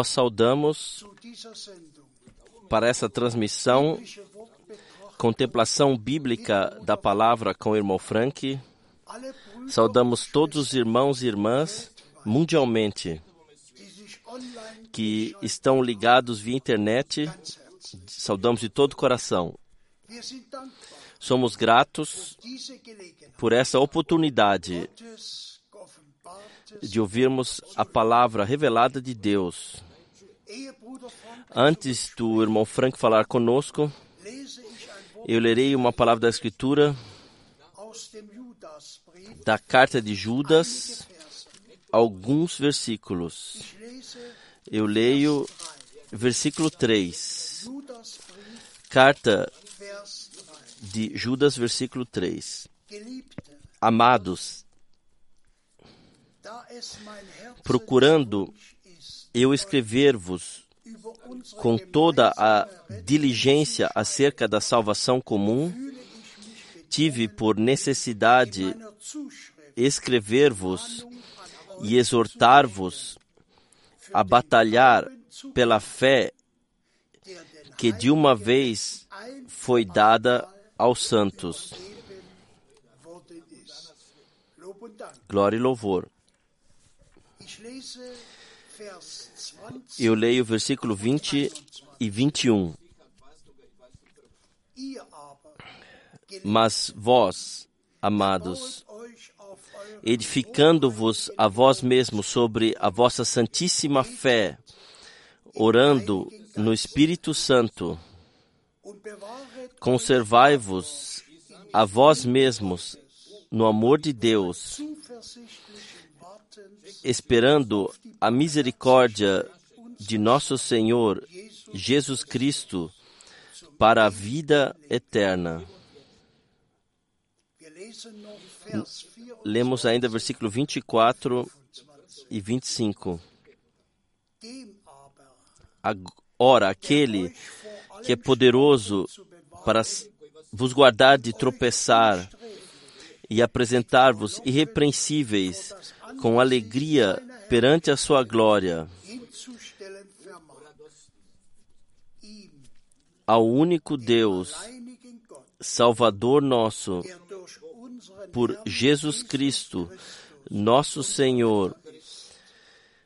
Nós saudamos para essa transmissão contemplação bíblica da palavra com o irmão Frank. Saudamos todos os irmãos e irmãs mundialmente que estão ligados via internet. Saudamos de todo o coração. Somos gratos por essa oportunidade de ouvirmos a palavra revelada de Deus. Antes do irmão Frank falar conosco, eu lerei uma palavra da Escritura da carta de Judas, alguns versículos. Eu leio versículo 3. Carta de Judas, versículo 3. Amados, procurando eu escrever-vos com toda a diligência acerca da salvação comum, tive por necessidade escrever-vos e exortar-vos a batalhar pela fé que de uma vez foi dada aos santos. Glória e louvor. Eu leio o versículo 20 e 21. Mas vós, amados, edificando-vos a vós mesmos sobre a vossa santíssima fé, orando no Espírito Santo, conservai-vos a vós mesmos no amor de Deus, esperando a misericórdia de nosso Senhor Jesus Cristo para a vida eterna. Lemos ainda versículo 24 e 25. Ora, aquele que é poderoso para vos guardar de tropeçar e apresentar-vos irrepreensíveis com alegria perante a sua glória. Ao único Deus, Salvador nosso, por Jesus Cristo, nosso Senhor,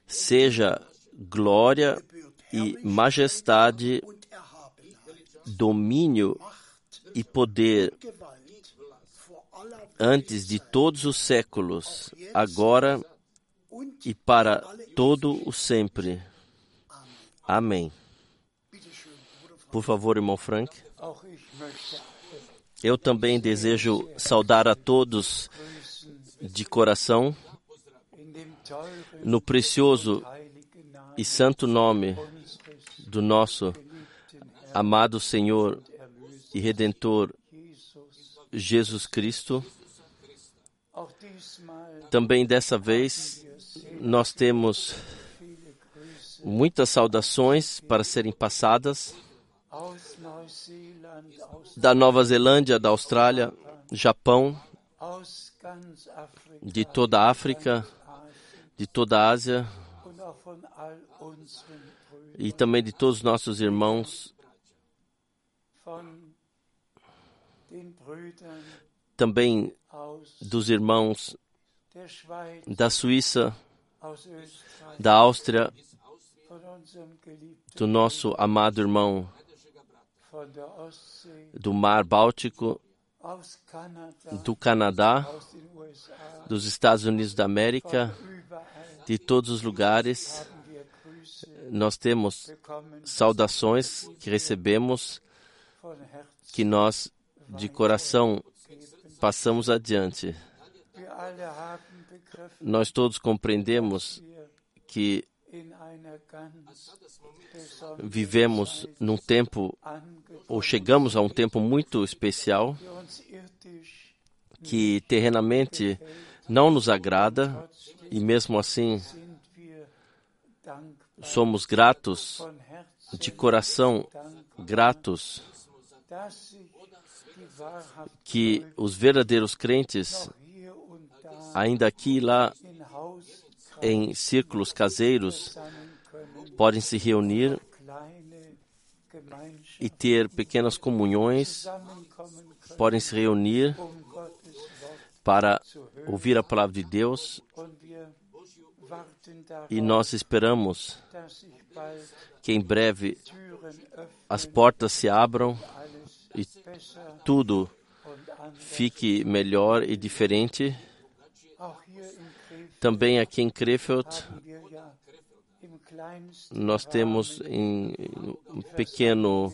seja glória e majestade, domínio e poder antes de todos os séculos, agora e para todo o sempre. Amém. Por favor, irmão Frank. Eu também desejo saudar a todos de coração no precioso e santo nome do nosso amado Senhor e Redentor Jesus Cristo. Também dessa vez nós temos muitas saudações para serem passadas da Nova Zelândia, da Austrália, Japão, de toda a África, de toda a Ásia e também de todos os nossos irmãos, também dos irmãos da Suíça, da Áustria, do nosso amado irmão do Mar Báltico, do Canadá, dos Estados Unidos da América, de todos os lugares. Nós temos saudações que recebemos, que nós de coração passamos adiante. Nós todos compreendemos que vivemos num tempo, ou chegamos a um tempo muito especial, que terrenamente não nos agrada, e mesmo assim somos gratos, de coração gratos, que os verdadeiros crentes, ainda aqui e lá, em círculos caseiros, podem se reunir e ter pequenas comunhões, podem se reunir para ouvir a palavra de Deus. E nós esperamos que em breve as portas se abram e tudo fique melhor e diferente. Também aqui em Krefeld, nós temos em um pequeno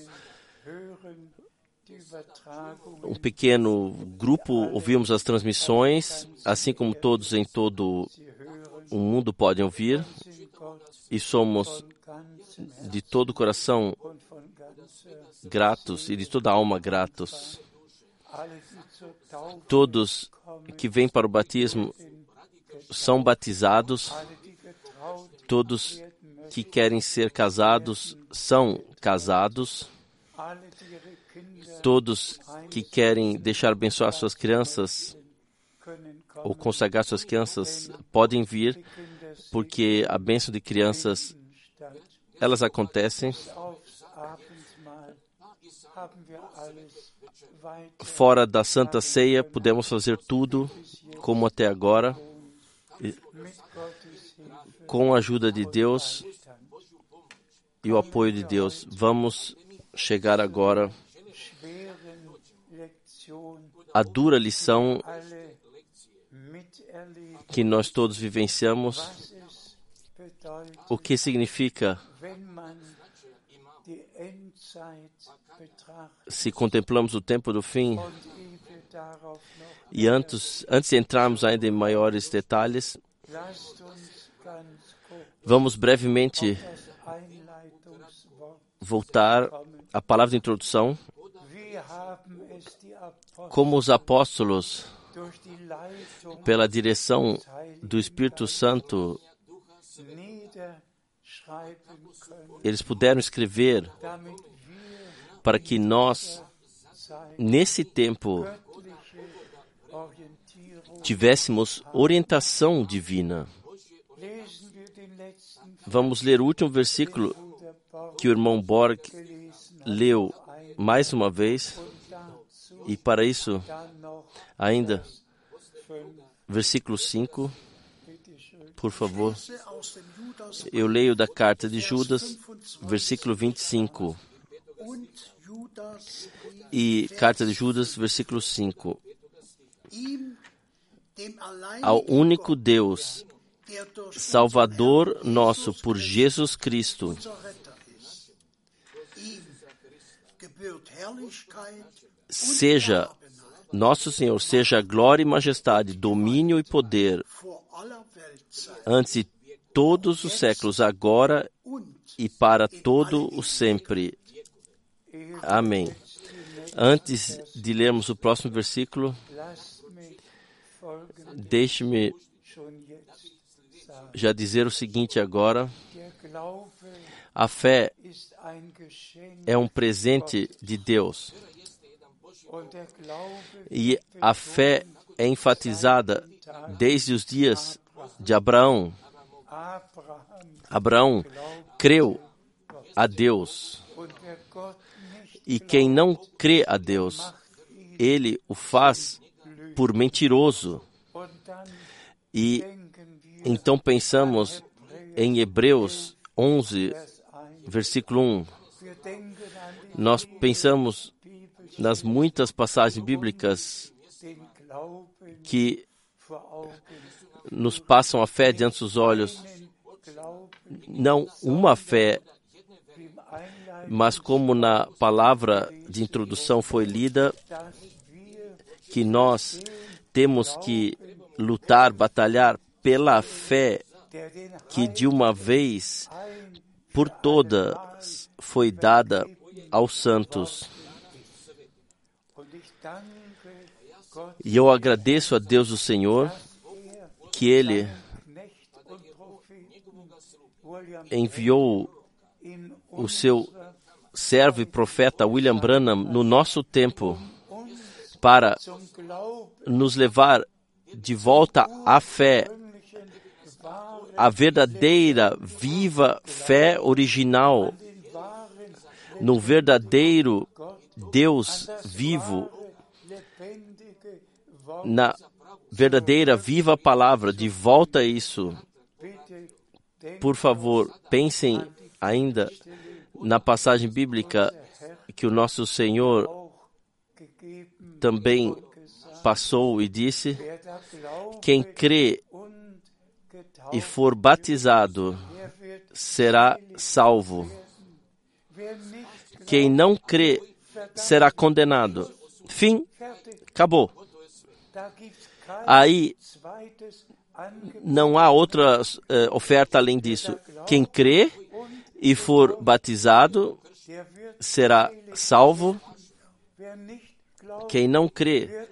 um pequeno grupo ouvimos as transmissões, assim como todos em todo o mundo podem ouvir, e somos de todo o coração gratos e de toda alma gratos. Todos que vêm para o batismo são batizados, todos que querem ser casados são casados, todos que querem deixar abençoar suas crianças ou consagrar suas crianças podem vir, porque a bênção de crianças elas acontecem fora da Santa Ceia, podemos fazer tudo como até agora, com a ajuda de Deus e o apoio de Deus. Vamos chegar agora à dura lição que nós todos vivenciamos, o que significa se contemplamos o tempo do fim e antes, antes de entrarmos ainda em maiores detalhes, vamos brevemente voltar à palavra de introdução. Como os apóstolos, pela direção do Espírito Santo, eles puderam escrever para que nós, nesse tempo, tivéssemos orientação divina. Vamos ler o último versículo que o irmão Borg leu mais uma vez, e para isso, ainda, versículo 5, por favor. Eu leio da carta de Judas, versículo 25. E carta de Judas, versículo 5. Ao único Deus, Salvador nosso por Jesus Cristo, seja nosso Senhor, seja glória e majestade, domínio e poder antes de todos os séculos, agora e para todo o sempre. Amém. Antes de lermos o próximo versículo, deixe-me já dizer o seguinte agora. A fé é um presente de Deus. E a fé é enfatizada desde os dias de Abraão. Abraão creu a Deus. E quem não crê a Deus, ele o faz por mentiroso. E então pensamos em Hebreus 11, versículo 1. Nós pensamos nas muitas passagens bíblicas que nos passam a fé diante dos olhos. Não uma fé, mas como na palavra de introdução foi lida, que nós temos que lutar, batalhar pela fé que de uma vez por todas foi dada aos santos. E eu agradeço a Deus o Senhor que Ele enviou o seu servo e profeta William Branham no nosso tempo para nos levar de volta à fé, a verdadeira, viva fé original, no verdadeiro Deus vivo, na verdadeira, viva palavra, de volta a isso. Por favor, pensem ainda na passagem bíblica que o nosso Senhor também passou e disse: Quem crê e for batizado será salvo. Quem não crê será condenado. Fim, acabou. Aí não há outra uh, oferta além disso. Quem crê e for batizado será salvo. Quem não crê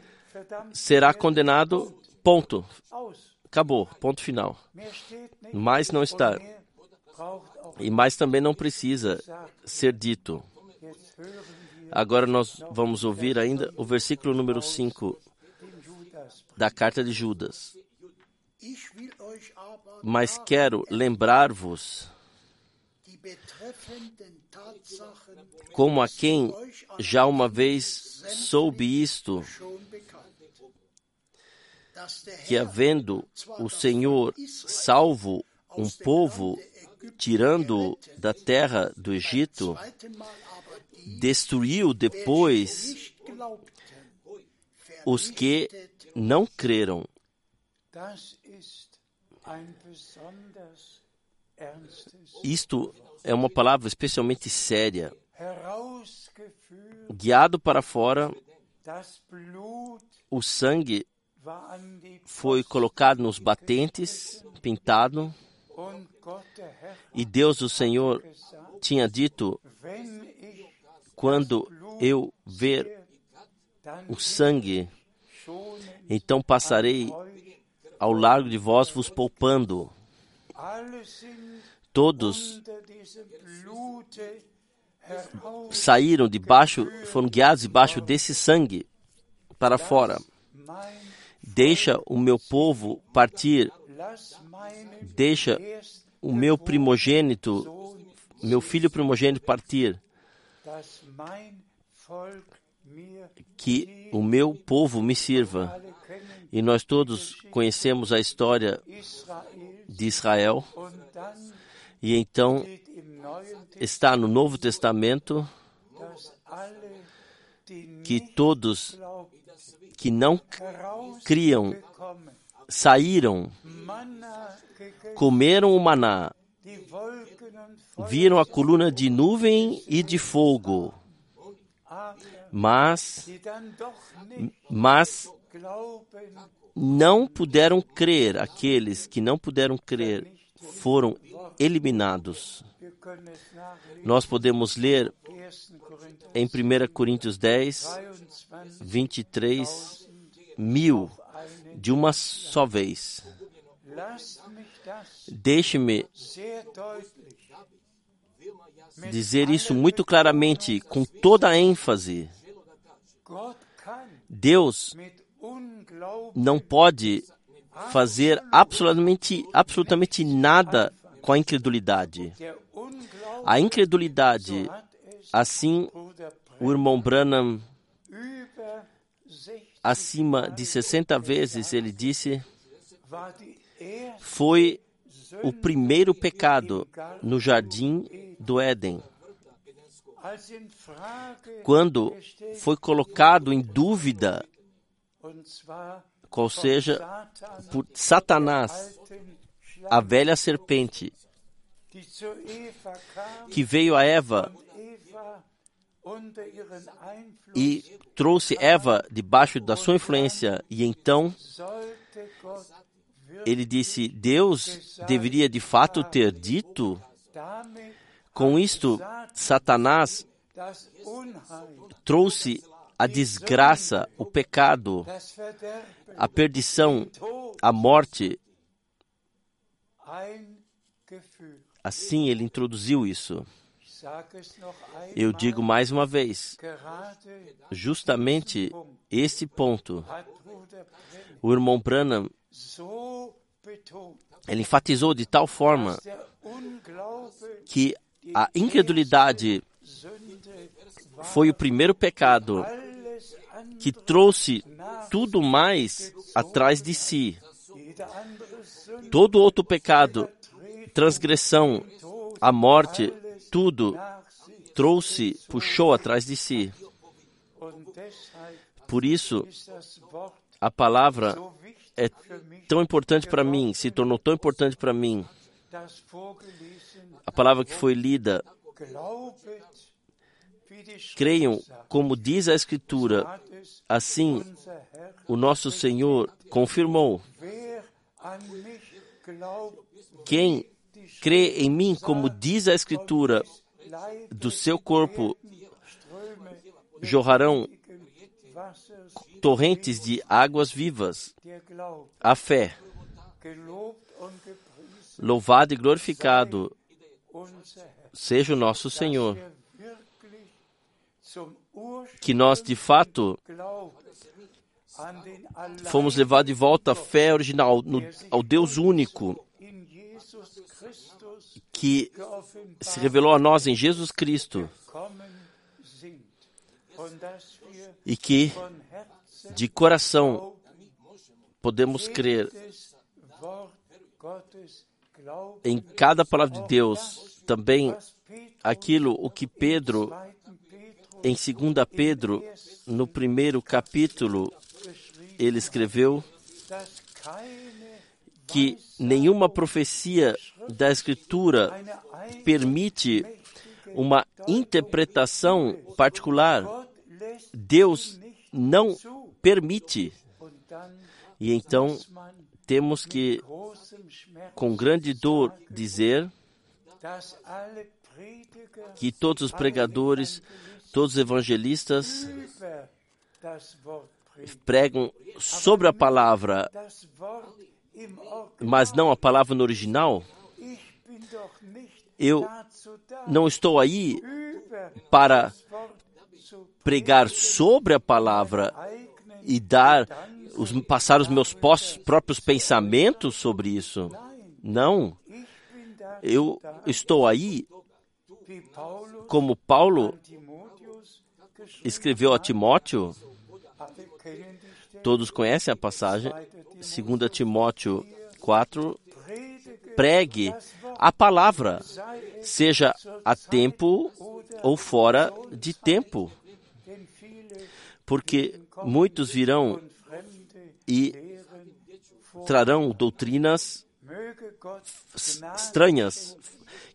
será condenado. Ponto. Acabou. Ponto final. Mais não está. E mais também não precisa ser dito. Agora nós vamos ouvir ainda o versículo número 5 da carta de Judas. Mas quero lembrar-vos como a quem já uma vez soube isto, que havendo o Senhor salvo um povo, tirando da terra do Egito, destruiu depois os que não creram. Isto é uma palavra especialmente séria. Guiado para fora, o sangue foi colocado nos batentes, pintado, e Deus, o Senhor, tinha dito: quando eu ver o sangue, então passarei ao largo de vós vos poupando. Todos saíram debaixo, foram guiados debaixo desse sangue para fora. Deixa o meu povo partir. Deixa o meu primogênito, meu filho primogênito partir. Que o meu povo me sirva. E nós todos conhecemos a história de Israel. E então está no Novo Testamento que todos que não criam saíram, comeram o maná, viram a coluna de nuvem e de fogo. Mas, mas não puderam crer, aqueles que não puderam crer foram eliminados. Nós podemos ler em 1 Coríntios 10, 23 mil de uma só vez. Deixe-me dizer isso muito claramente, com toda a ênfase. Deus não pode fazer absolutamente, absolutamente nada com a incredulidade. A incredulidade, assim o irmão Branham, acima de 60 vezes, ele disse, foi o primeiro pecado no jardim do Éden. Quando foi colocado em dúvida, qual seja, por Satanás, a velha serpente, que veio a Eva e trouxe Eva debaixo da sua influência, e então ele disse: Deus deveria de fato ter dito. Com isto, Satanás trouxe a desgraça, o pecado, a perdição, a morte. Assim ele introduziu isso. Eu digo mais uma vez, justamente esse ponto, o irmão Branham, ele enfatizou de tal forma que a incredulidade foi o primeiro pecado que trouxe tudo mais atrás de si. Todo outro pecado, transgressão, a morte, tudo trouxe, puxou atrás de si. Por isso, a palavra é tão importante para mim, se tornou tão importante para mim. A palavra que foi lida, creiam como diz a Escritura, assim o nosso Senhor confirmou. Quem crê em mim, como diz a Escritura, do seu corpo jorrarão torrentes de águas vivas. A fé. Louvado e glorificado seja o nosso Senhor. Que nós, de fato, fomos levados de volta à fé original, no, ao Deus único, que se revelou a nós em Jesus Cristo e que de coração podemos crer em cada palavra de Deus, também aquilo o que Pedro, em 2 Pedro, no primeiro capítulo, ele escreveu que nenhuma profecia da Escritura permite uma interpretação particular. Deus não permite. E então temos que, com grande dor, dizer que todos os pregadores, todos os evangelistas pregam sobre a palavra, mas não a palavra no original. Eu não estou aí para pregar sobre a palavra e dar os, passar os meus próprios pensamentos sobre isso. Não. Eu estou aí como Paulo escreveu a Timóteo. Todos conhecem a passagem, 2 Timóteo 4. Pregue a palavra, seja a tempo ou fora de tempo. Porque muitos virão e trarão doutrinas estranhas.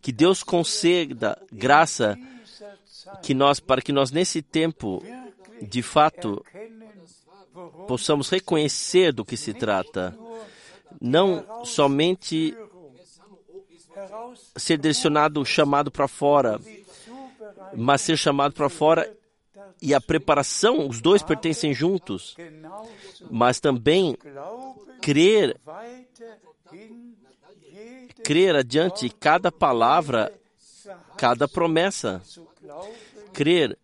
Que Deus conceda graça que nós, para que nós nesse tempo, de fato, possamos reconhecer do que se trata, não somente ser direcionado, chamado para fora, mas ser chamado para fora e a preparação, os dois pertencem juntos, mas também crer, crer adiante cada palavra, cada promessa, crer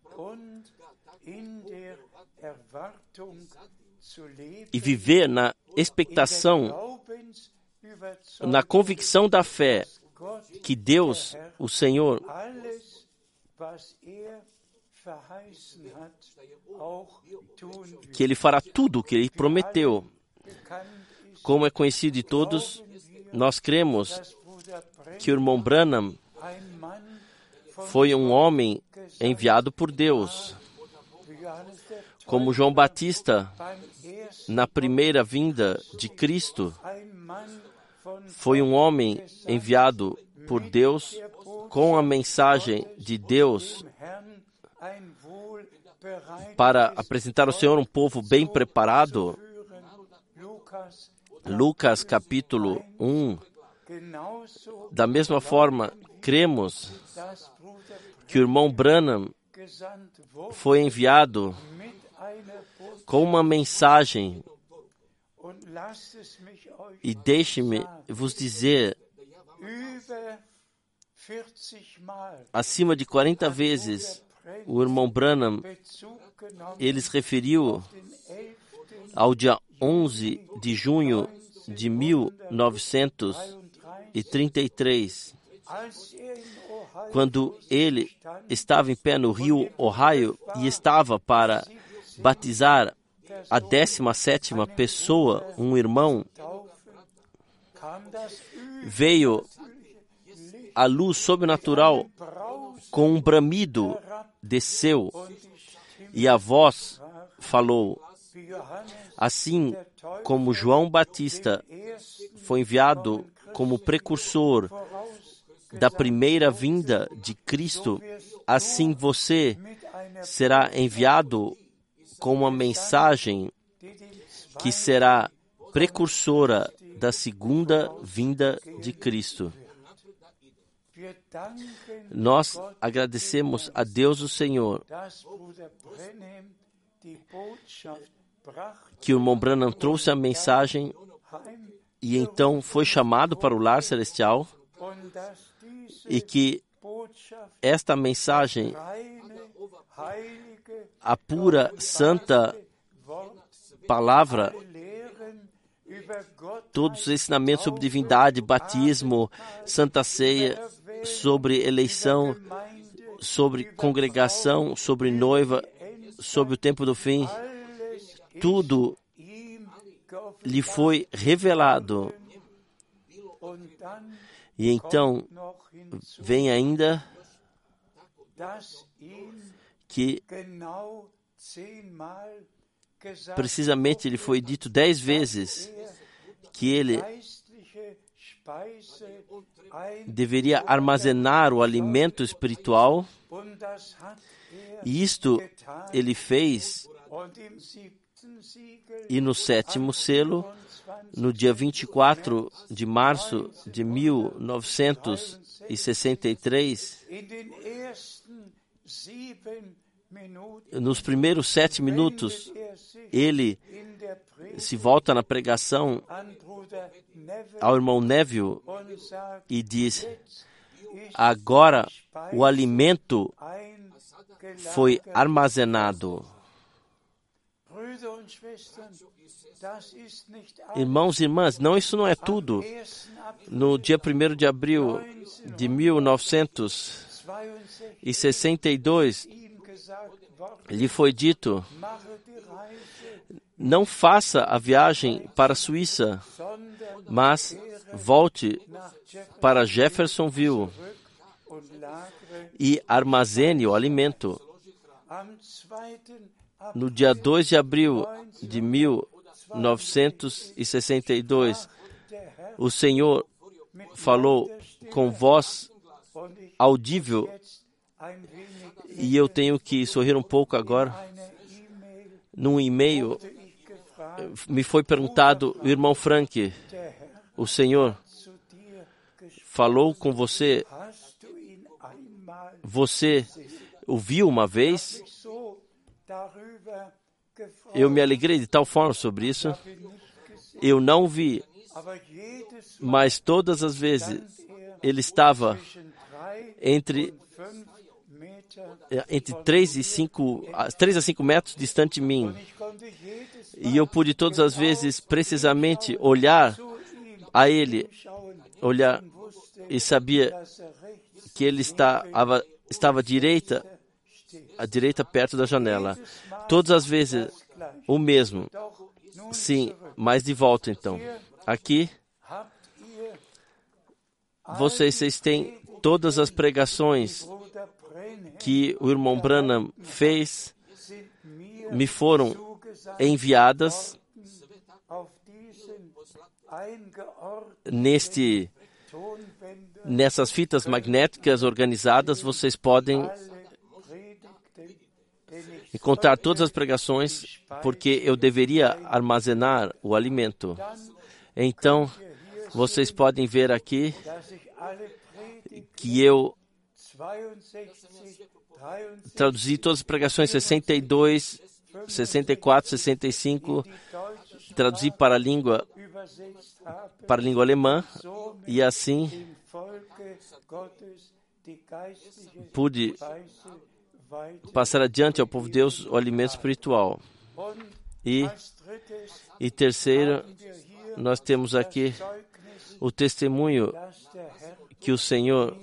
e viver na expectação, na convicção da fé que Deus, o Senhor, que Ele fará tudo o que Ele prometeu. Como é conhecido de todos, nós cremos que o irmão Branham foi um homem enviado por Deus. Como João Batista, na primeira vinda de Cristo, foi um homem enviado por Deus com a mensagem de Deus para apresentar ao Senhor um povo bem preparado. Lucas capítulo 1. Da mesma forma, cremos que o irmão Branham foi enviado com uma mensagem. E deixe-me vos dizer, acima de 40 vezes, o irmão Branham, ele referiu ao dia 11 de junho de 1933, quando ele estava em pé no rio Ohio e estava para batizar a 17 pessoa, um irmão, veio a luz sobrenatural com um bramido desceu e a voz falou. Assim como João Batista foi enviado como precursor da primeira vinda de Cristo, assim você será enviado com uma mensagem que será precursora da segunda vinda de Cristo. Nós agradecemos a Deus o Senhor que o irmão Branham trouxe a mensagem e então foi chamado para o lar celestial e que esta mensagem, a pura, santa palavra, todos os ensinamentos sobre divindade, batismo, santa ceia, sobre eleição, sobre congregação, sobre noiva, sobre o tempo do fim, tudo lhe foi revelado. E então vem ainda que precisamente ele foi dito dez vezes que ele deveria armazenar o alimento espiritual, e isto ele fez. E no sétimo selo, no dia 24 de março de 1963, nos primeiros sete minutos, ele se volta na pregação ao irmão Neville e diz: Agora o alimento foi armazenado. Irmãos e irmãs, não, isso não é tudo. No dia 1 de abril de 1962, lhe foi dito: não faça a viagem para a Suíça, mas volte para Jeffersonville e armazene o alimento. No dia 2 de abril de 1962, o Senhor falou com voz audível E eu tenho que sorrir um pouco agora. Num e-mail me foi perguntado, irmão Frank, o Senhor falou com você, você o viu uma vez? Eu me alegrei de tal forma sobre isso. Eu não vi, mas todas as vezes ele estava entre entre 3 e 5, 3 a 5 metros distante de mim. E eu pude todas as vezes precisamente olhar a ele, olhar e sabia que ele estava, estava à direita, à direita perto da janela. Todas as vezes o mesmo. Sim, mas de volta então. Aqui vocês, vocês têm todas as pregações que o irmão Branham fez me foram enviadas neste nessas fitas magnéticas organizadas vocês podem encontrar todas as pregações porque eu deveria armazenar o alimento. Então, vocês podem ver aqui que eu traduzi todas as pregações 62, 64, 65, traduzi para a língua para a língua alemã e assim pude passar adiante ao povo de Deus o alimento espiritual. E, e terceiro, nós temos aqui o testemunho que o Senhor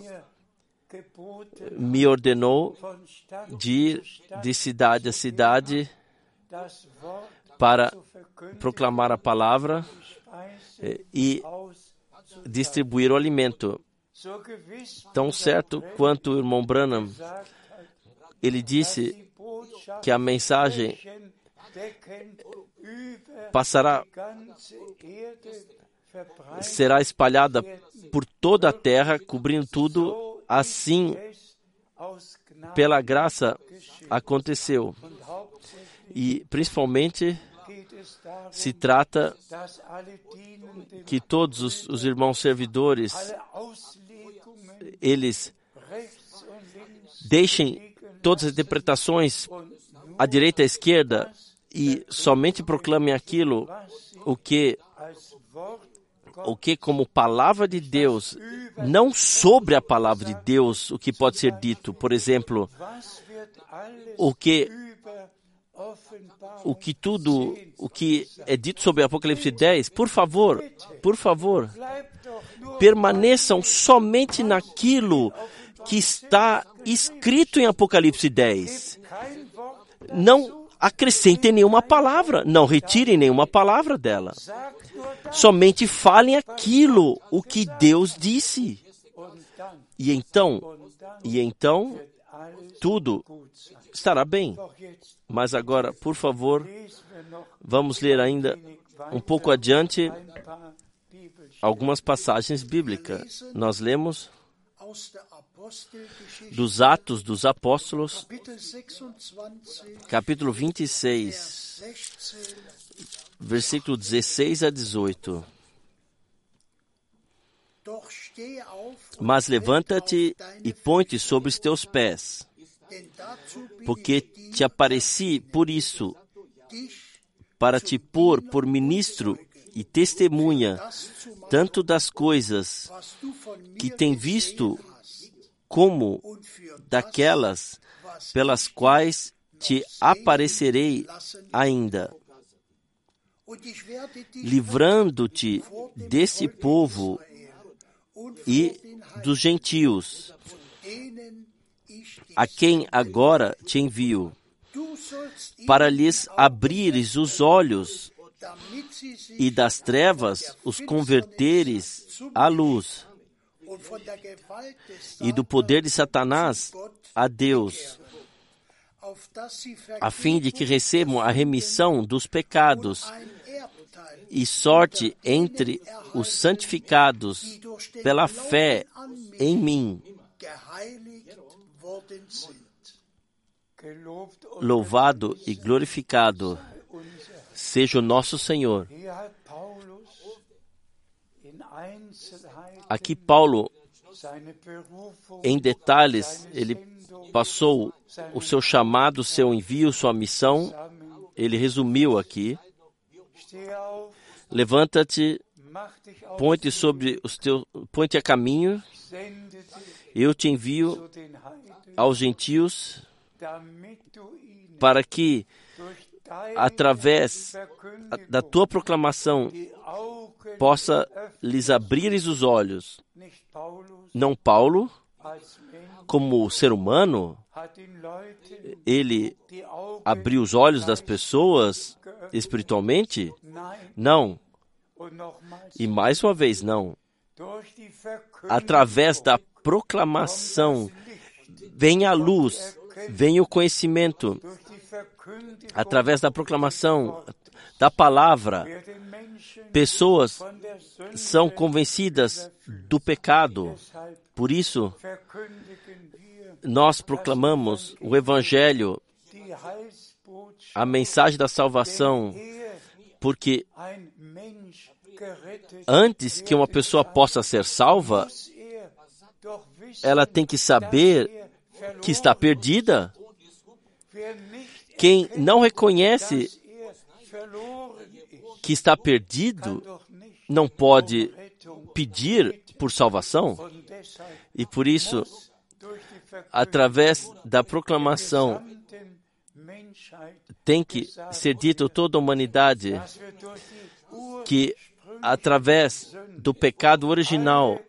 me ordenou de ir de cidade a cidade para proclamar a palavra eh, e distribuir o alimento. Tão certo quanto o irmão Branham, ele disse que a mensagem passará, será espalhada por toda a terra, cobrindo tudo, assim, pela graça, aconteceu. E, principalmente, se trata que todos os, os irmãos servidores, eles deixem todas as interpretações à direita e à esquerda e somente proclamem aquilo o que o que como palavra de Deus, não sobre a palavra de Deus, o que pode ser dito. Por exemplo, o que o que tudo, o que é dito sobre Apocalipse 10, por favor, por favor, permaneçam somente naquilo que está escrito em Apocalipse 10. Não acrescentem nenhuma palavra, não retirem nenhuma palavra dela. Somente falem aquilo o que Deus disse. E então, e então tudo estará bem. Mas agora, por favor, vamos ler ainda um pouco adiante algumas passagens bíblicas. Nós lemos dos Atos dos Apóstolos, capítulo 26, versículo 16 a 18. Mas levanta-te e põe-te sobre os teus pés, porque te apareci por isso, para te pôr por ministro e testemunha, tanto das coisas que tem visto, como daquelas pelas quais te aparecerei ainda, livrando-te desse povo e dos gentios, a quem agora te envio, para lhes abrires os olhos e das trevas os converteres à luz, e do poder de Satanás a Deus, a fim de que recebam a remissão dos pecados e sorte entre os santificados pela fé em mim. louvado e glorificado seja o nosso Senhor. Aqui Paulo, em detalhes, ele passou o seu chamado, seu envio, sua missão. Ele resumiu aqui. Levanta-te, põe-te sobre os teus, põe-te a caminho. Eu te envio aos gentios para que através da tua proclamação possa lhes abrires os olhos. Não Paulo, como ser humano, ele abriu os olhos das pessoas espiritualmente? Não. E mais uma vez, não. Através da proclamação vem a luz, vem o conhecimento. Através da proclamação da palavra, pessoas são convencidas do pecado. Por isso, nós proclamamos o Evangelho, a mensagem da salvação, porque antes que uma pessoa possa ser salva, ela tem que saber que está perdida. Quem não reconhece que está perdido não pode pedir por salvação. E por isso, através da proclamação, tem que ser dito a toda a humanidade que, através do pecado original,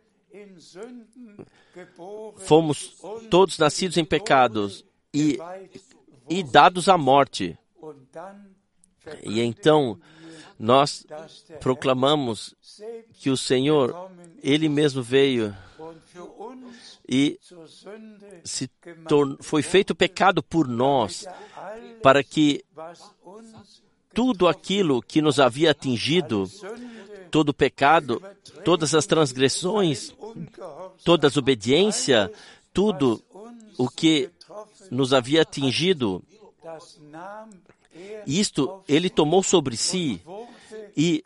fomos todos nascidos em pecados e, e dados à morte. E então nós proclamamos que o Senhor, Ele mesmo veio e se foi feito pecado por nós, para que tudo aquilo que nos havia atingido, todo o pecado, todas as transgressões, toda a desobediência, tudo o que nos havia atingido, isto ele tomou sobre si e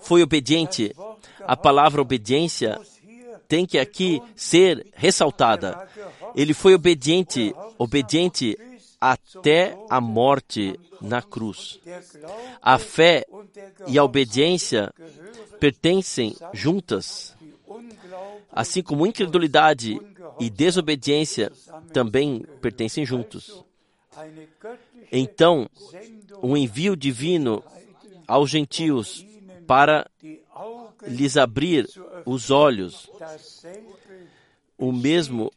foi obediente. A palavra obediência tem que aqui ser ressaltada. Ele foi obediente, obediente até a morte na cruz. A fé e a obediência pertencem juntas, assim como incredulidade e desobediência também pertencem juntos. Então, um envio divino aos gentios para lhes abrir os olhos. O mesmo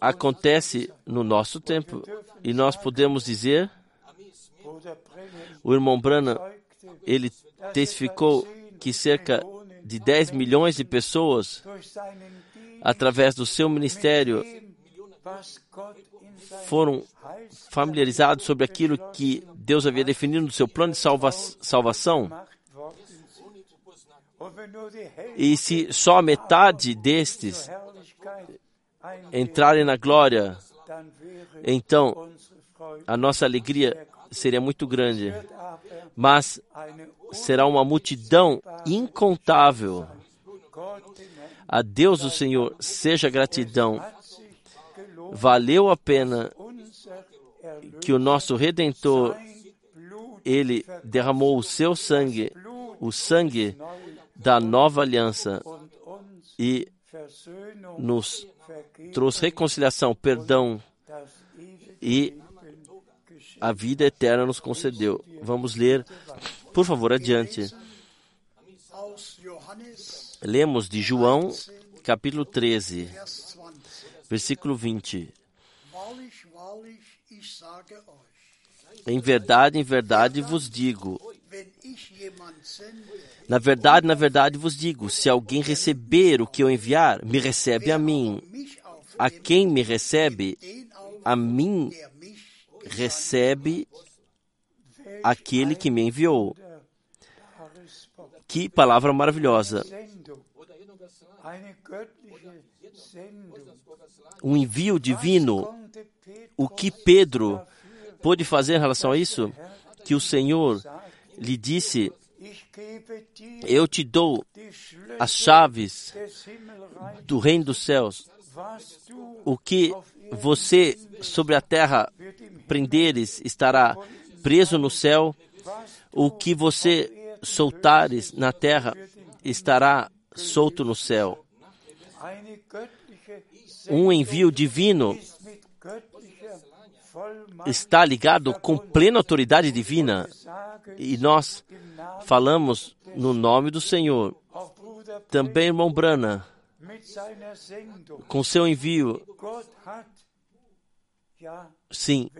acontece no nosso tempo e nós podemos dizer, o irmão Brana, ele testificou que cerca de 10 milhões de pessoas, através do seu ministério, foram familiarizados sobre aquilo que Deus havia definido no seu plano de salva salvação. E se só metade destes entrarem na glória, então a nossa alegria seria muito grande. Mas será uma multidão incontável. A Deus o Senhor seja gratidão. Valeu a pena que o nosso Redentor ele derramou o seu sangue, o sangue da nova aliança e nos trouxe reconciliação, perdão e a vida eterna nos concedeu. Vamos ler, por favor, adiante. Lemos de João, capítulo 13, versículo 20. Em verdade, em verdade vos digo. Na verdade, na verdade vos digo: se alguém receber o que eu enviar, me recebe a mim. A quem me recebe, a mim recebe aquele que me enviou. Que palavra maravilhosa! um envio divino. O que Pedro pôde fazer em relação a isso? Que o Senhor lhe disse: Eu te dou as chaves do reino dos céus. O que você sobre a terra prenderes estará preso no céu. O que você soltares na terra estará solto no céu. Um envio divino está ligado com plena autoridade divina. E nós falamos no nome do Senhor. Também, irmão Brana, com seu envio. Sim,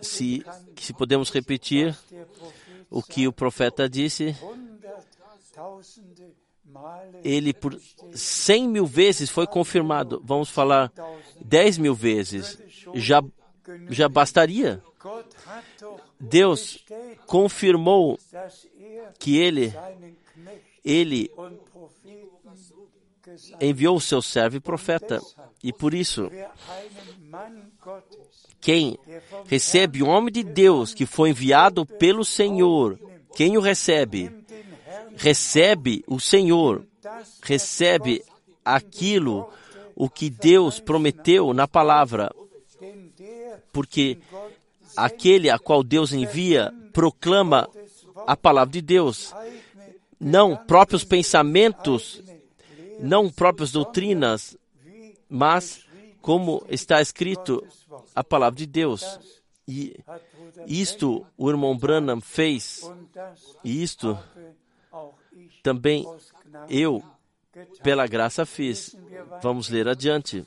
se, se podemos repetir o que o profeta disse, ele por cem mil vezes foi confirmado. Vamos falar dez mil vezes. Já, já bastaria. Deus confirmou que ele, ele enviou o seu servo e profeta. E por isso, quem recebe o homem de Deus que foi enviado pelo Senhor, quem o recebe? Recebe o Senhor, recebe aquilo o que Deus prometeu na palavra. Porque aquele a qual Deus envia proclama a palavra de Deus, não próprios pensamentos, não próprias doutrinas, mas como está escrito a palavra de Deus. E isto o irmão Branham fez, e isto também eu, pela graça, fiz. Vamos ler adiante.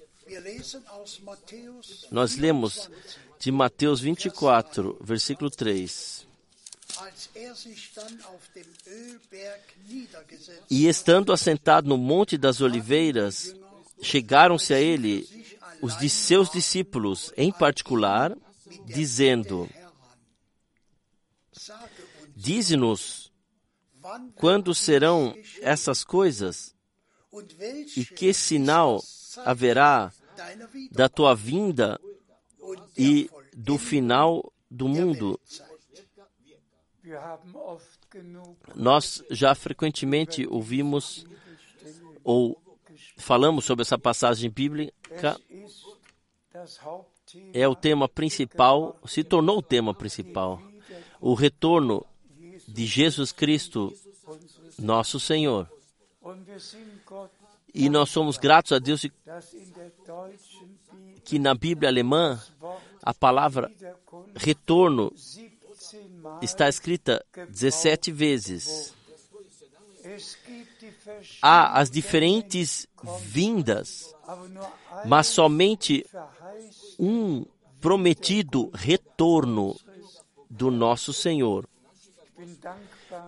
Nós lemos de Mateus 24, versículo 3. E estando assentado no Monte das Oliveiras, chegaram-se a ele os de seus discípulos, em particular, dizendo: Dize-nos quando serão essas coisas e que sinal haverá da tua vinda e do final do mundo. Nós já frequentemente ouvimos ou falamos sobre essa passagem bíblica. É o tema principal, se tornou o tema principal. O retorno de Jesus Cristo, nosso Senhor. E nós somos gratos a Deus que na Bíblia alemã a palavra retorno está escrita 17 vezes. Há as diferentes vindas, mas somente um prometido retorno do nosso Senhor.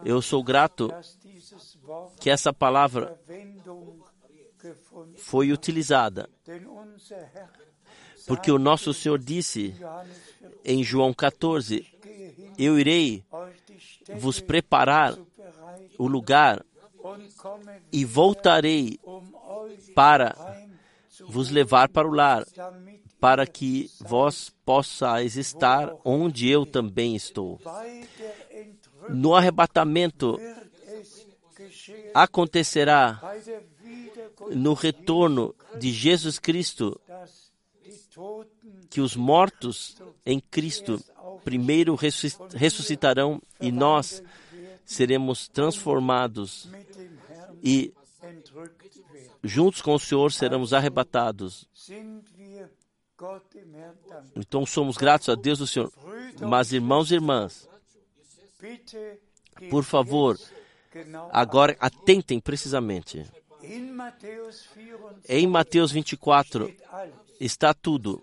Eu sou grato que essa palavra foi utilizada. Porque o nosso Senhor disse em João 14: Eu irei vos preparar o lugar e voltarei para vos levar para o lar, para que vós possais estar onde eu também estou. No arrebatamento acontecerá no retorno de Jesus Cristo que os mortos em Cristo primeiro ressuscitarão e nós seremos transformados e juntos com o Senhor seremos arrebatados. Então somos gratos a Deus do Senhor. Mas irmãos e irmãs, por favor, agora atentem precisamente. Em Mateus 24 está tudo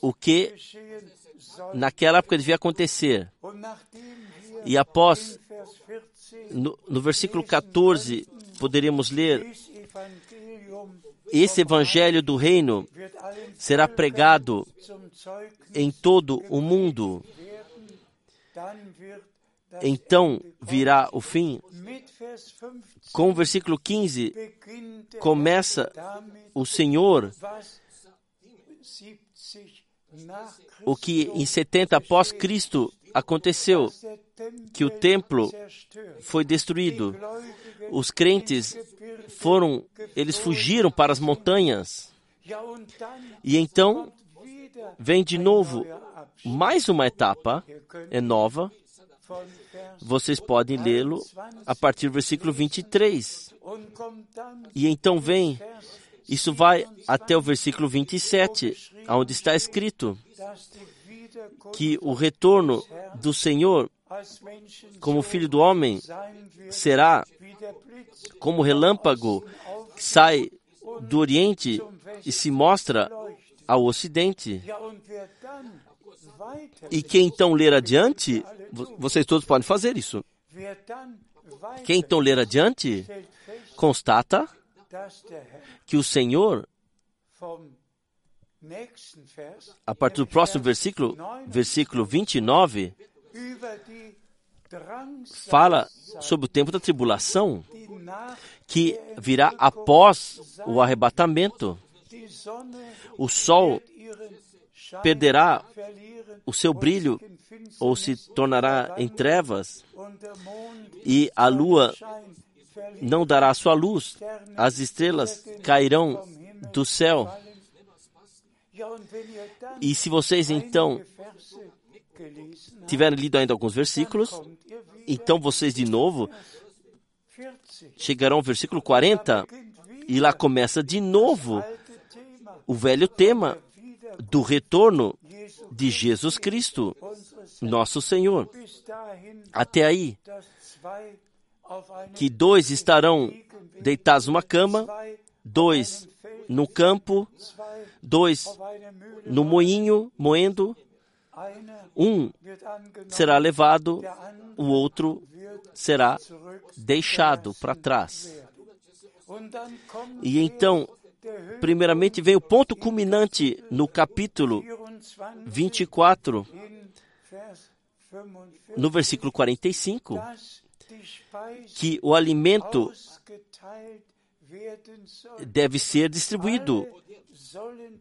o que naquela época devia acontecer. E após, no, no versículo 14, poderíamos ler: Esse evangelho do reino será pregado em todo o mundo. Então virá o fim. Com o versículo 15, começa o Senhor, o que em 70 após Cristo aconteceu, que o templo foi destruído. Os crentes foram, eles fugiram para as montanhas. E então vem de novo mais uma etapa, é nova. Vocês podem lê-lo a partir do versículo 23. E então vem, isso vai até o versículo 27, onde está escrito que o retorno do Senhor como filho do homem será como relâmpago que sai do Oriente e se mostra ao Ocidente. E quem então ler adiante, vocês todos podem fazer isso. Quem então ler adiante, constata que o Senhor, a partir do próximo versículo, versículo 29, fala sobre o tempo da tribulação que virá após o arrebatamento. O sol perderá o seu brilho ou se tornará em trevas, e a lua não dará sua luz, as estrelas cairão do céu. E se vocês então tiverem lido ainda alguns versículos, então vocês de novo chegarão ao versículo 40 e lá começa de novo o velho tema do retorno de Jesus Cristo, nosso Senhor. Até aí, que dois estarão deitados numa cama, dois no campo, dois no moinho, moendo, um será levado, o outro será deixado para trás. E então, primeiramente, vem o ponto culminante no capítulo 24, no versículo 45, que o alimento deve ser distribuído.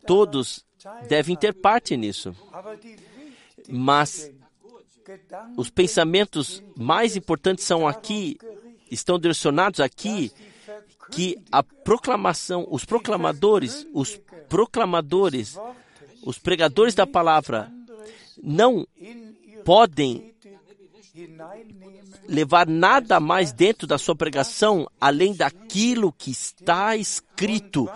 Todos devem ter parte nisso. Mas os pensamentos mais importantes são aqui, estão direcionados aqui, que a proclamação, os proclamadores, os proclamadores, os pregadores da palavra não podem levar nada mais dentro da sua pregação além daquilo que está escrito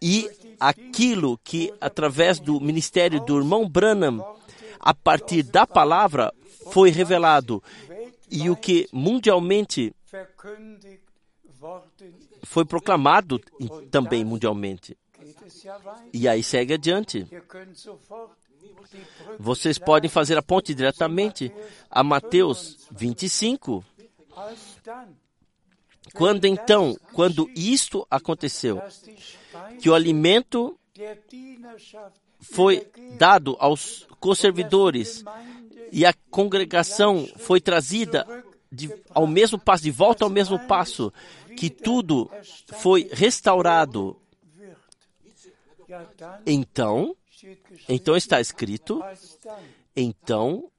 e aquilo que, através do ministério do irmão Branham, a partir da palavra, foi revelado. E o que mundialmente foi proclamado também mundialmente. E aí segue adiante. Vocês podem fazer a ponte diretamente a Mateus 25. Quando então, quando isto aconteceu, que o alimento foi dado aos conservadores e a congregação foi trazida de, ao mesmo passo, de volta ao mesmo passo, que tudo foi restaurado. Então, então está escrito, então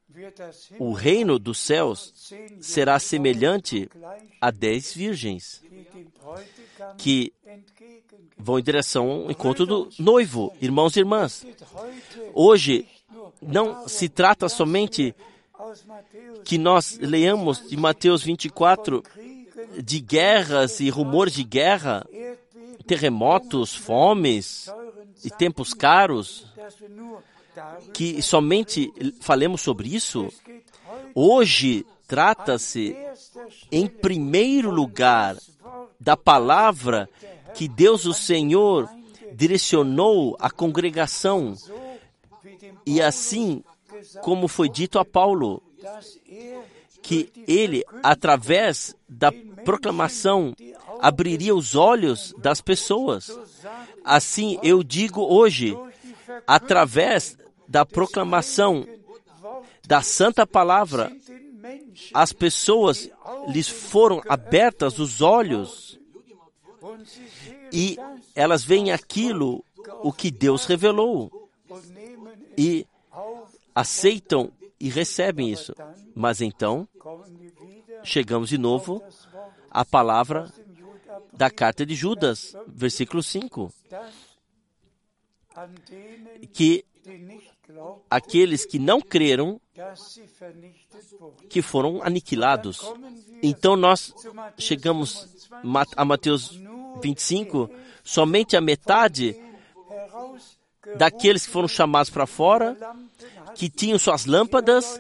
o reino dos céus será semelhante a dez virgens que vão em direção ao encontro do noivo. Irmãos e irmãs, hoje não se trata somente que nós leamos de Mateus 24 de guerras e rumores de guerra, terremotos, fomes e tempos caros, que somente falemos sobre isso. Hoje trata-se, em primeiro lugar, da palavra que Deus, o Senhor, direcionou à congregação. E assim, como foi dito a Paulo, que ele, através da proclamação, abriria os olhos das pessoas. Assim eu digo hoje, através da proclamação da Santa Palavra, as pessoas lhes foram abertas os olhos e elas veem aquilo o que Deus revelou e aceitam e recebem isso. Mas então chegamos de novo à palavra da carta de Judas, versículo 5, dass an denen, que aqueles que não creram que foram aniquilados. Então nós chegamos 25, ma- a Mateus 25, somente a metade daqueles que foram chamados para fora, que tinham suas lâmpadas,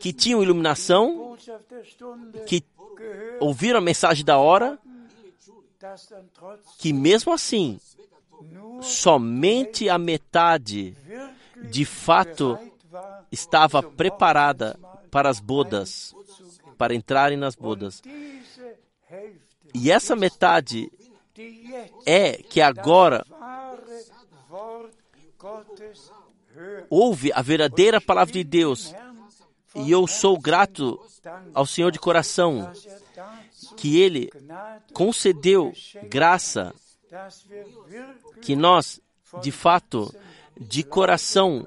que tinham iluminação, que ouviram a mensagem da hora, que mesmo assim, somente a metade de fato estava preparada para as bodas, para entrarem nas bodas. E essa metade é que agora ouve a verdadeira palavra de Deus. E eu sou grato ao Senhor de coração que Ele concedeu graça que nós, de fato, de coração,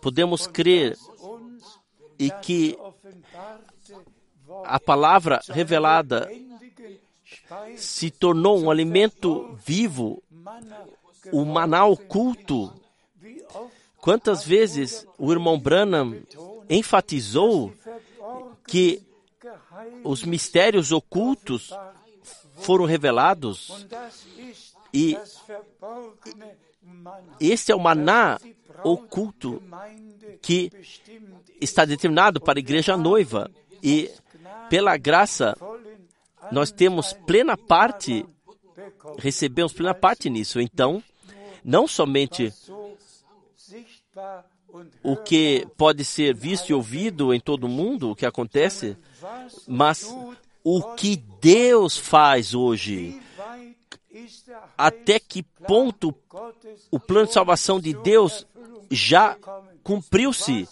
podemos crer e que a palavra revelada se tornou um alimento vivo, o maná oculto. Quantas vezes o irmão Branham enfatizou que os mistérios ocultos foram revelados e este é o maná oculto que está determinado para a igreja noiva e pela graça nós temos plena parte, recebemos plena parte nisso. Então, não somente o que pode ser visto e ouvido em todo mundo, o que acontece, mas o que Deus faz hoje. Até que ponto o plano de salvação de Deus já cumpriu-se.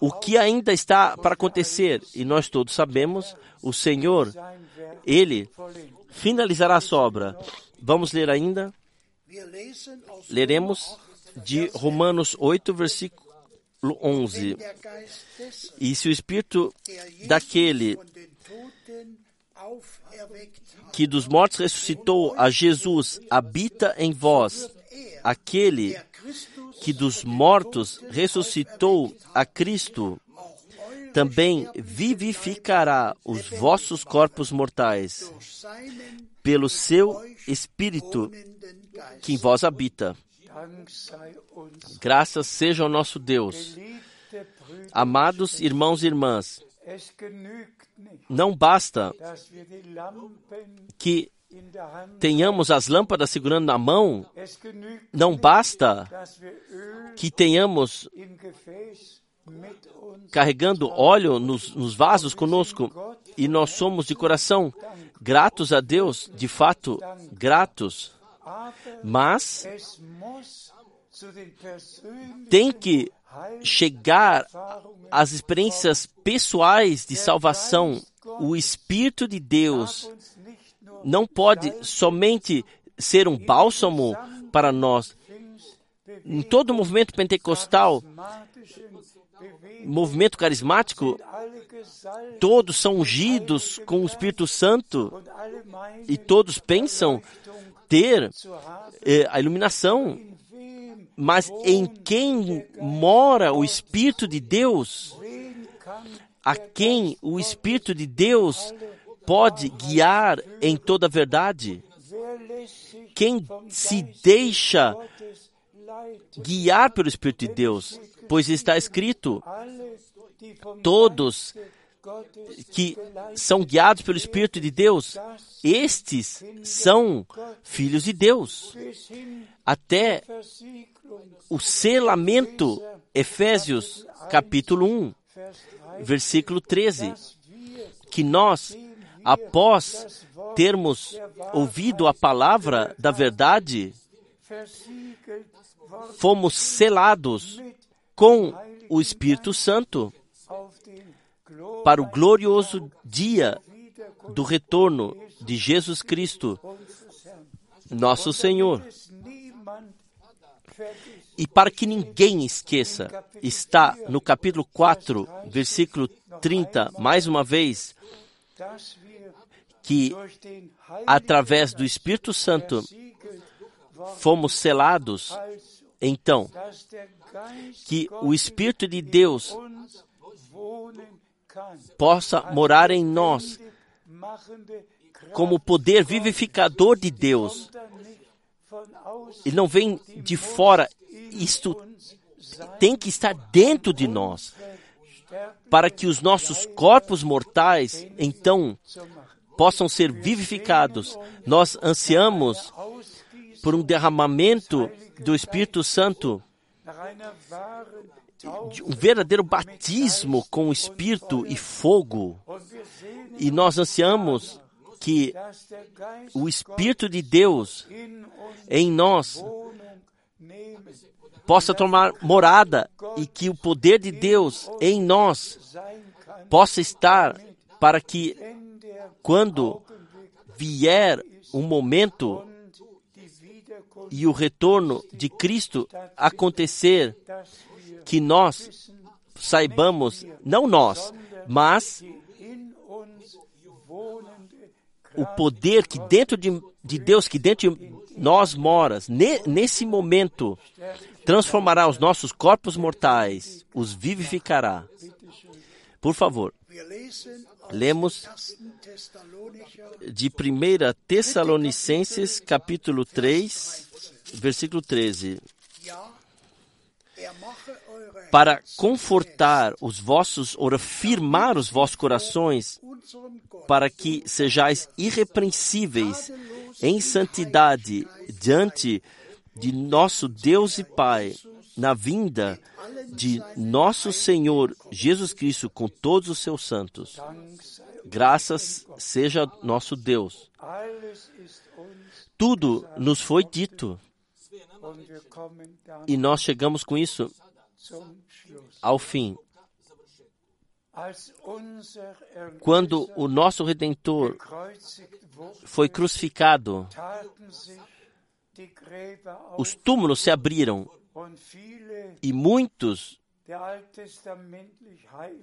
O que ainda está para acontecer, e nós todos sabemos, o Senhor, Ele finalizará a sua obra. Vamos ler ainda? Leremos de Romanos 8, versículo 11. der Geist des, E se o Espírito daquele que dos mortos ressuscitou a Jesus habita em vós, aquele que dos mortos ressuscitou a Cristo, também vivificará os vossos corpos mortais pelo seu Espírito que em vós habita. Graças seja ao nosso Deus. Amados irmãos e irmãs, não basta que tenhamos as lâmpadas segurando na mão, não basta que tenhamos carregando óleo nos, nos vasos conosco e nós somos de coração gratos a Deus, de fato gratos, mas tem que chegar às experiências pessoais de salvação. O Espírito de Deus não pode somente ser um bálsamo para nós. Em todo o movimento pentecostal, movimento carismático, todos são ungidos com o Espírito Santo e todos pensam ter eh, a iluminação. Mas em quem mora o Espírito de Deus? A quem o Espírito de Deus pode guiar em toda a verdade? Quem se deixa guiar pelo Espírito de Deus? Pois está escrito: todos que são guiados pelo Espírito de Deus, estes são filhos de Deus. Até o selamento, Efésios capítulo 1, Vers 3, versículo 13, dass wir que nós, após termos ouvido a palavra da verdade, fomos selados com o Espírito Santo para o glorioso dia do retorno de Jesus Cristo, nosso Senhor. E para que ninguém esqueça, está no capítulo 4, versículo 30, mais uma vez, que através do Espírito Santo fomos selados, então, que o Espírito de Deus possa morar em nós como poder vivificador de Deus. Ele não vem de fora, isto tem que estar dentro de nós, para que os nossos corpos mortais, então, possam ser vivificados. Nós ansiamos por um derramamento do Espírito Santo, um verdadeiro batismo com o Espírito e fogo. E nós ansiamos que o Espírito de Deus em nós possa tomar morada e que o poder de Deus em nós possa estar para que quando vier um momento e o retorno de Cristo acontecer, que nós saibamos, não nós, mas o poder que dentro de, de Deus, que dentro de nós mora, ne, nesse momento, transformará os nossos corpos mortais, os vivificará. Por favor, lemos de 1 Tessalonicenses, capítulo 3, versículo 13. Para confortar os vossos, ou firmar os vossos corações, para que sejais irrepreensíveis em santidade diante de nosso Deus e Pai, na vinda de nosso Senhor Jesus Cristo com todos os seus santos. Graças seja nosso Deus. Tudo nos foi dito. E nós chegamos com isso ao fim. Quando o nosso Redentor foi crucificado, os túmulos se abriram e muitos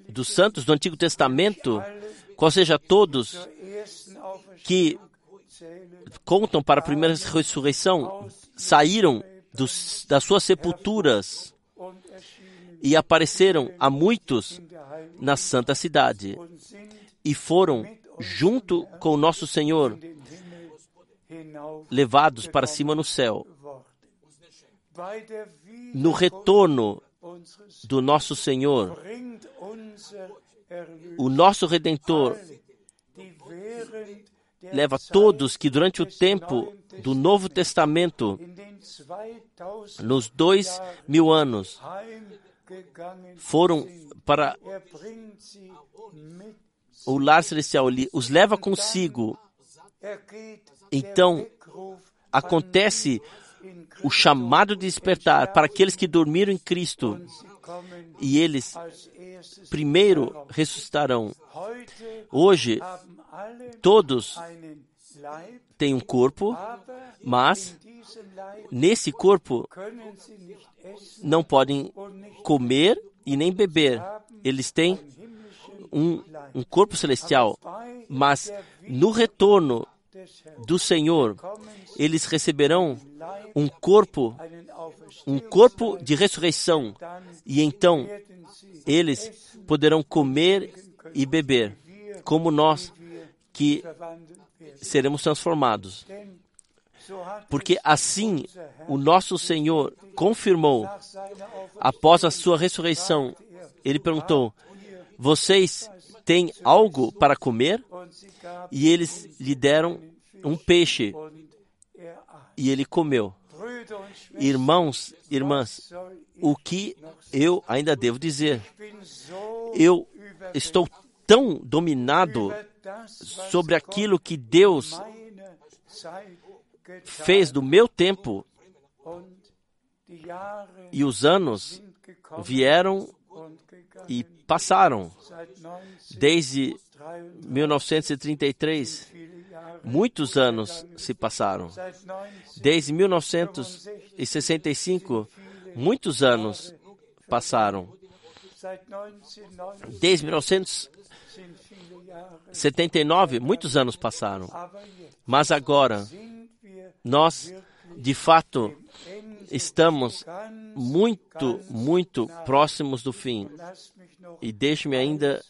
dos santos do Antigo Testamento, qual seja todos que contam para a primeira ressurreição, saíram dos, das suas sepulturas e apareceram a muitos na santa cidade e foram junto com o nosso Senhor levados para cima no céu. No retorno do nosso Senhor, o nosso Redentor leva todos que durante o tempo do Novo Testamento, nos dois mil anos, foram para o lar celestial, ele os leva consigo. Então, acontece o chamado de despertar para aqueles que dormiram em Cristo e eles primeiro ressuscitarão. Hoje, todos têm um corpo, mas nesse corpo não podem comer e nem beber. Eles têm um, um corpo celestial, mas no retorno do Senhor, eles receberão um corpo, um corpo de ressurreição, e então eles poderão comer e beber, como nós que seremos transformados. Porque assim o nosso Senhor confirmou, após a sua ressurreição, ele perguntou: Vocês têm algo para comer? E eles lhe deram um peixe e ele comeu. Irmãos, irmãs, o que eu ainda devo dizer? Eu estou tão dominado sobre aquilo que Deus fez do meu tempo e os anos vieram e passaram desde 1933. Muitos anos se passaram. Desde 1965, muitos anos passaram. Desde 1965, 79, muitos anos passaram. Mas agora, nós, de fato, estamos muito, muito próximos do fim. E deixe-me ainda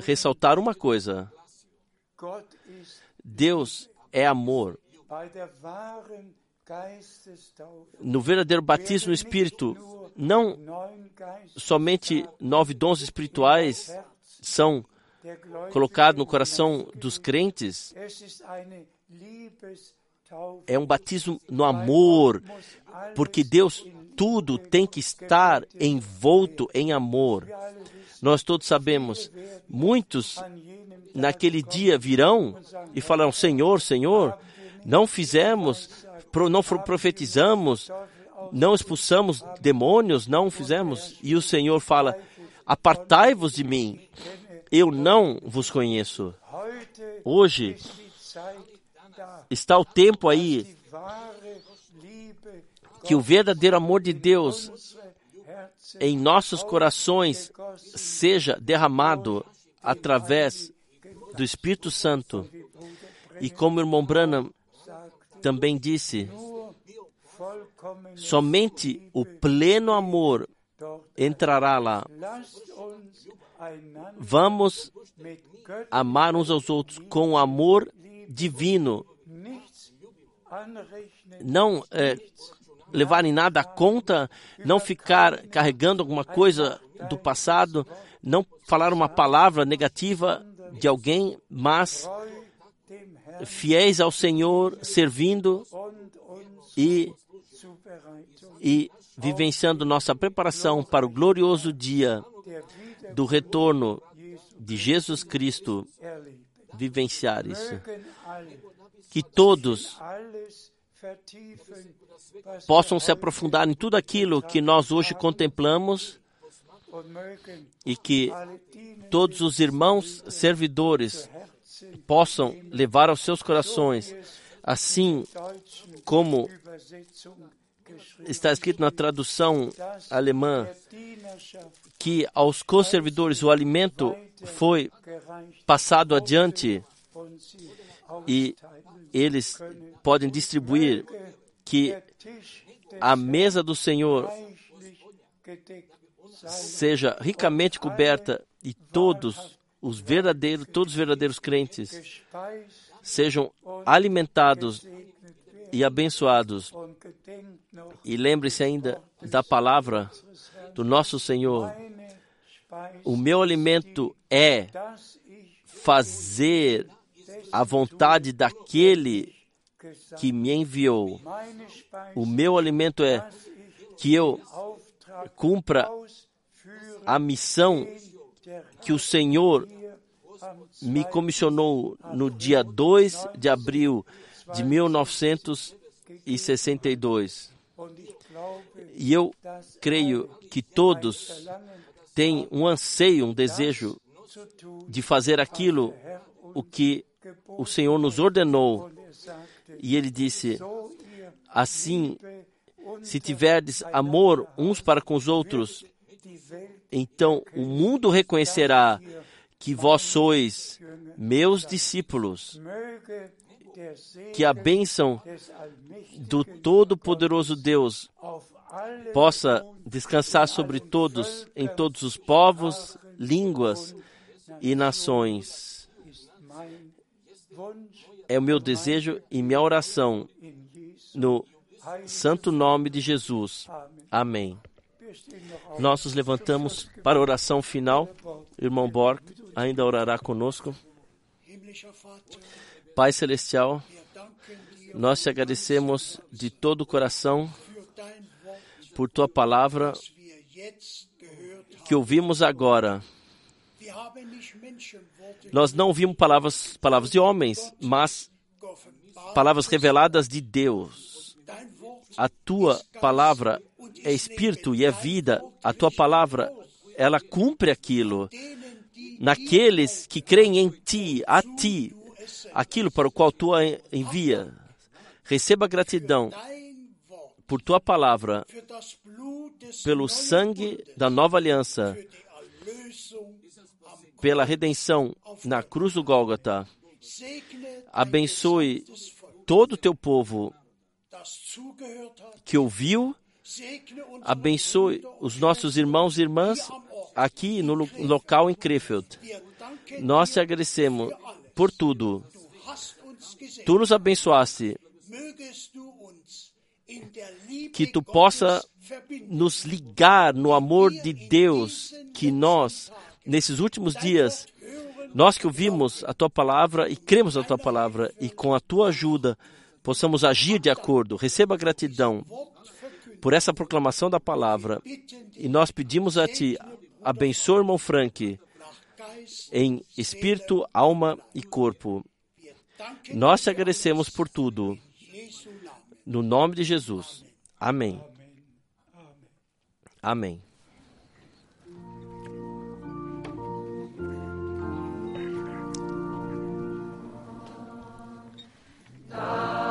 ressaltar uma coisa: Deus é amor. No verdadeiro batismo no Espírito, não somente nove dons espirituais são colocados no coração dos crentes, é um batismo no amor, porque Deus tudo tem que estar envolto em amor. Nós todos sabemos, muitos naquele dia virão e falarão: Senhor, Senhor, não fizemos, não pro- profetizamos, não expulsamos demônios, não fizemos. E o Senhor fala: Apartai-vos de mim, eu não vos conheço. Hoje está o tempo aí que o verdadeiro amor de Deus em nossos corações seja derramado através do Espírito Santo. E como o irmão Branham também disse, somente o pleno amor. Entrará lá. Vamos amar uns aos outros com amor divino, não é, levar em nada a conta, não ficar carregando alguma coisa do passado, não falar uma palavra negativa de alguém, mas fiéis ao Senhor, servindo e, e vivenciando nossa preparação para o glorioso dia do retorno de Jesus Cristo, vivenciar isso. Que todos possam se aprofundar em tudo aquilo que nós hoje contemplamos e que todos os irmãos servidores possam levar aos seus corações, assim como está escrito na tradução alemã, que aos co-servidores o alimento foi passado adiante e eles podem distribuir, que a mesa do Senhor seja ricamente coberta e todos os verdadeiros, todos os verdadeiros crentes sejam alimentados e abençoados. E lembre-se ainda da palavra do nosso Senhor. O meu alimento é fazer a vontade daquele que me enviou. O meu alimento é que eu cumpra a missão que o Senhor me comissionou no dia 2 de abril de 1962. und ich glaube, E eu creio que todos têm um anseio, um desejo de fazer aquilo o que o Senhor nos ordenou. E ele disse: Assim, se tiverdes amor uns para com os outros, então o mundo reconhecerá que vós sois meus discípulos. Que a bênção do Todo-Poderoso Deus possa descansar sobre todos, em todos os povos, línguas e nações. É o meu desejo e minha oração no santo nome de Jesus. Amém. Nós nos levantamos para a oração final. Irmão Borg ainda orará conosco. Pai Celestial, nós te agradecemos de todo o coração por tua palavra que ouvimos agora. Nós não ouvimos palavras, palavras de homens, mas palavras reveladas de Deus. A tua palavra é espírito e é vida. A tua palavra ela cumpre aquilo naqueles que creem em ti, a ti, aquilo para o qual tu a envia. Receba gratidão por tua palavra, pelo sangue da nova aliança, pela redenção na cruz do Gólgota. Abençoe todo o teu povo que ouviu. Abençoe os nossos irmãos e irmãs aqui no local em Krefeld. Nós te agradecemos por tudo. Tu nos abençoaste. Que tu possa nos ligar no amor de Deus, que nós, nesses últimos dias, nós que ouvimos a tua palavra e cremos na tua palavra, e com a tua ajuda possamos agir de acordo. Receba gratidão por essa proclamação da palavra. E nós pedimos a Ti, abençoe o irmão Frank em espírito, alma e corpo. Nós te agradecemos por tudo. No nome de Jesus. Amém. Amém. Amém.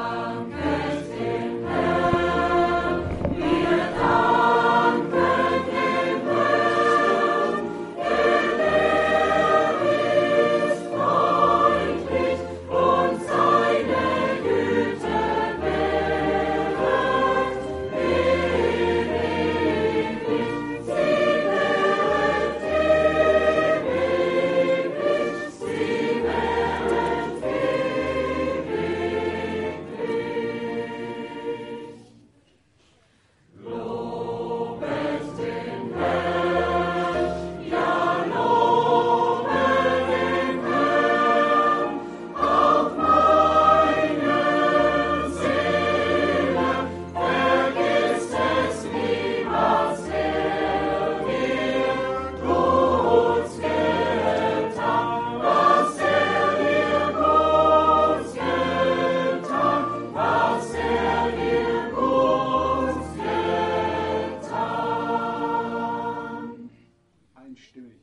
einstimmig.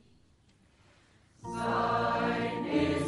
Sein ist